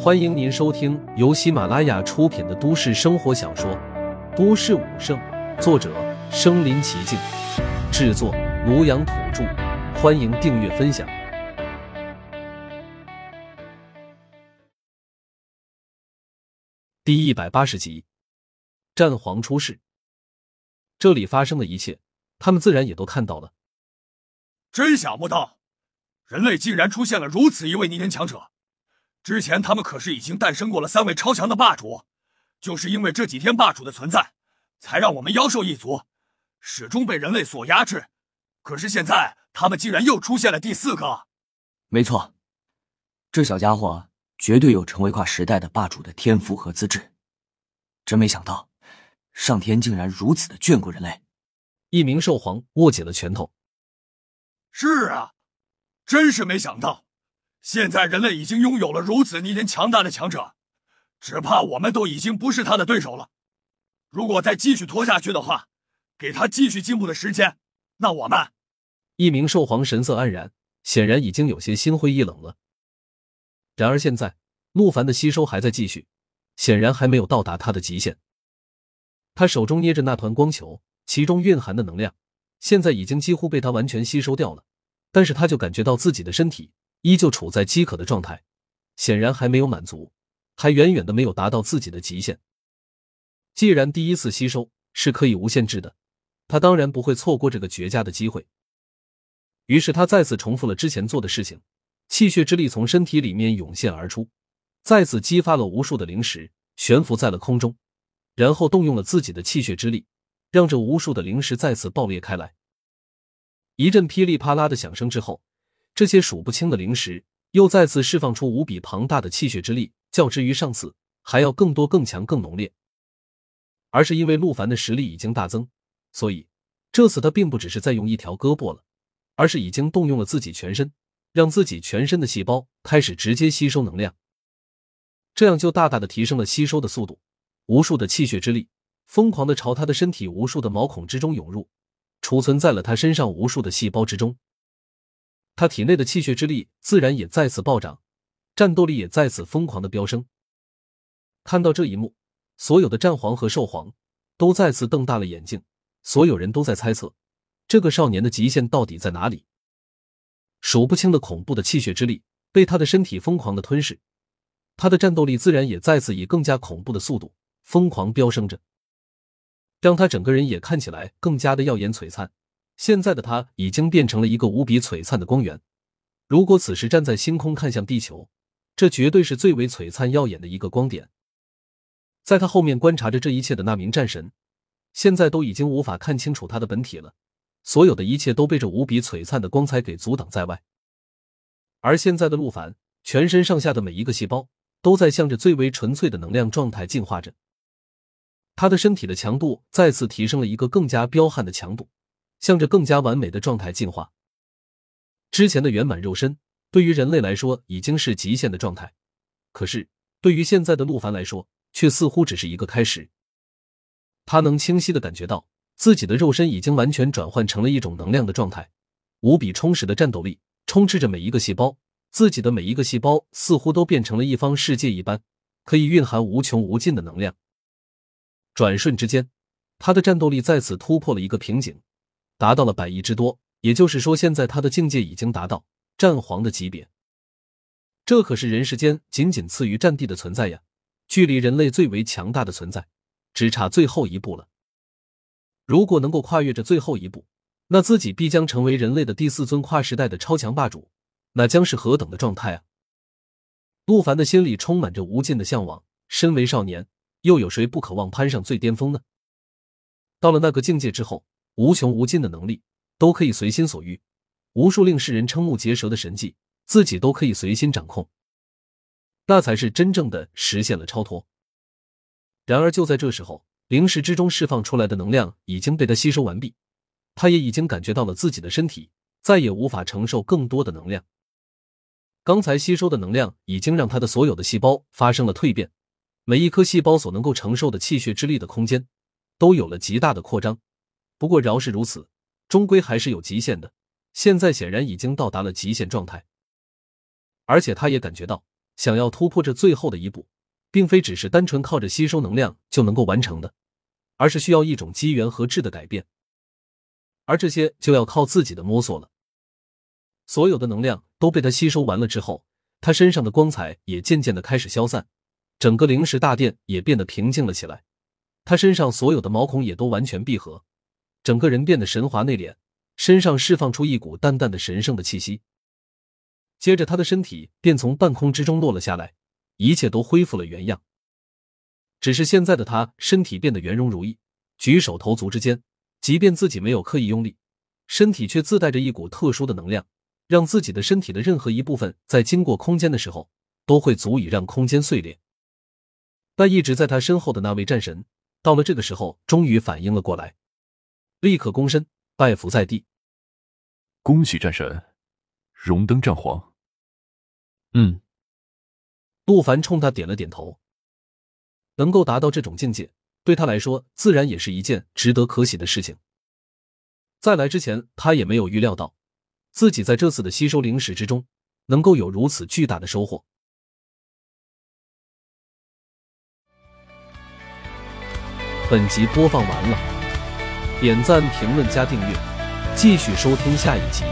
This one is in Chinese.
欢迎您收听由喜马拉雅出品的都市生活小说《都市武圣》，作者：身临其境，制作：庐阳土著。欢迎订阅分享。第一百八十集，战皇出世。这里发生的一切，他们自然也都看到了。真想不到，人类竟然出现了如此一位逆天强者。之前他们可是已经诞生过了三位超强的霸主，就是因为这几天霸主的存在，才让我们妖兽一族始终被人类所压制。可是现在他们竟然又出现了第四个。没错，这小家伙绝对有成为跨时代的霸主的天赋和资质。真没想到，上天竟然如此的眷顾人类。一名兽皇握紧了拳头。是啊，真是没想到。现在人类已经拥有了如此逆天强大的强者，只怕我们都已经不是他的对手了。如果再继续拖下去的话，给他继续进步的时间，那我们……一名兽皇神色黯然，显然已经有些心灰意冷了。然而现在，陆凡的吸收还在继续，显然还没有到达他的极限。他手中捏着那团光球，其中蕴含的能量，现在已经几乎被他完全吸收掉了。但是他就感觉到自己的身体。依旧处在饥渴的状态，显然还没有满足，还远远的没有达到自己的极限。既然第一次吸收是可以无限制的，他当然不会错过这个绝佳的机会。于是他再次重复了之前做的事情，气血之力从身体里面涌现而出，再次激发了无数的灵石悬浮在了空中，然后动用了自己的气血之力，让这无数的灵石再次爆裂开来。一阵噼里啪啦的响声之后。这些数不清的灵石又再次释放出无比庞大的气血之力，较之于上次还要更多、更强、更浓烈。而是因为陆凡的实力已经大增，所以这次他并不只是在用一条胳膊了，而是已经动用了自己全身，让自己全身的细胞开始直接吸收能量。这样就大大的提升了吸收的速度，无数的气血之力疯狂的朝他的身体无数的毛孔之中涌入，储存在了他身上无数的细胞之中。他体内的气血之力自然也再次暴涨，战斗力也再次疯狂的飙升。看到这一幕，所有的战皇和兽皇都再次瞪大了眼睛，所有人都在猜测这个少年的极限到底在哪里。数不清的恐怖的气血之力被他的身体疯狂的吞噬，他的战斗力自然也再次以更加恐怖的速度疯狂飙升着，让他整个人也看起来更加的耀眼璀璨。现在的他已经变成了一个无比璀璨的光源。如果此时站在星空看向地球，这绝对是最为璀璨耀眼的一个光点。在他后面观察着这一切的那名战神，现在都已经无法看清楚他的本体了，所有的一切都被这无比璀璨的光彩给阻挡在外。而现在的陆凡，全身上下的每一个细胞都在向着最为纯粹的能量状态进化着，他的身体的强度再次提升了一个更加彪悍的强度。向着更加完美的状态进化。之前的圆满肉身对于人类来说已经是极限的状态，可是对于现在的陆凡来说，却似乎只是一个开始。他能清晰的感觉到自己的肉身已经完全转换成了一种能量的状态，无比充实的战斗力充斥着每一个细胞，自己的每一个细胞似乎都变成了一方世界一般，可以蕴含无穷无尽的能量。转瞬之间，他的战斗力再次突破了一个瓶颈。达到了百亿之多，也就是说，现在他的境界已经达到战皇的级别。这可是人世间仅仅次于战帝的存在呀！距离人类最为强大的存在，只差最后一步了。如果能够跨越这最后一步，那自己必将成为人类的第四尊跨时代的超强霸主，那将是何等的状态啊！陆凡的心里充满着无尽的向往。身为少年，又有谁不渴望攀上最巅峰呢？到了那个境界之后。无穷无尽的能力都可以随心所欲，无数令世人瞠目结舌的神迹，自己都可以随心掌控，那才是真正的实现了超脱。然而就在这时候，灵石之中释放出来的能量已经被他吸收完毕，他也已经感觉到了自己的身体再也无法承受更多的能量。刚才吸收的能量已经让他的所有的细胞发生了蜕变，每一颗细胞所能够承受的气血之力的空间都有了极大的扩张。不过饶是如此，终归还是有极限的。现在显然已经到达了极限状态，而且他也感觉到想要突破这最后的一步，并非只是单纯靠着吸收能量就能够完成的，而是需要一种机缘和质的改变，而这些就要靠自己的摸索了。所有的能量都被他吸收完了之后，他身上的光彩也渐渐的开始消散，整个灵石大殿也变得平静了起来。他身上所有的毛孔也都完全闭合，整个人变得神华内敛，身上释放出一股淡淡的神圣的气息。接着，他的身体便从半空之中落了下来，一切都恢复了原样。只是现在的他身体变得圆融如意，举手投足之间，即便自己没有刻意用力，身体却自带着一股特殊的能量。让自己的身体的任何一部分在经过空间的时候，都会足以让空间碎裂。但一直在他身后的那位战神，到了这个时候，终于反应了过来，立刻躬身拜伏在地。恭喜战神，荣登战皇。嗯，陆凡冲他点了点头。能够达到这种境界，对他来说，自然也是一件值得可喜的事情。在来之前，他也没有预料到。自己在这次的吸收灵石之中，能够有如此巨大的收获。本集播放完了，点赞、评论、加订阅，继续收听下一集。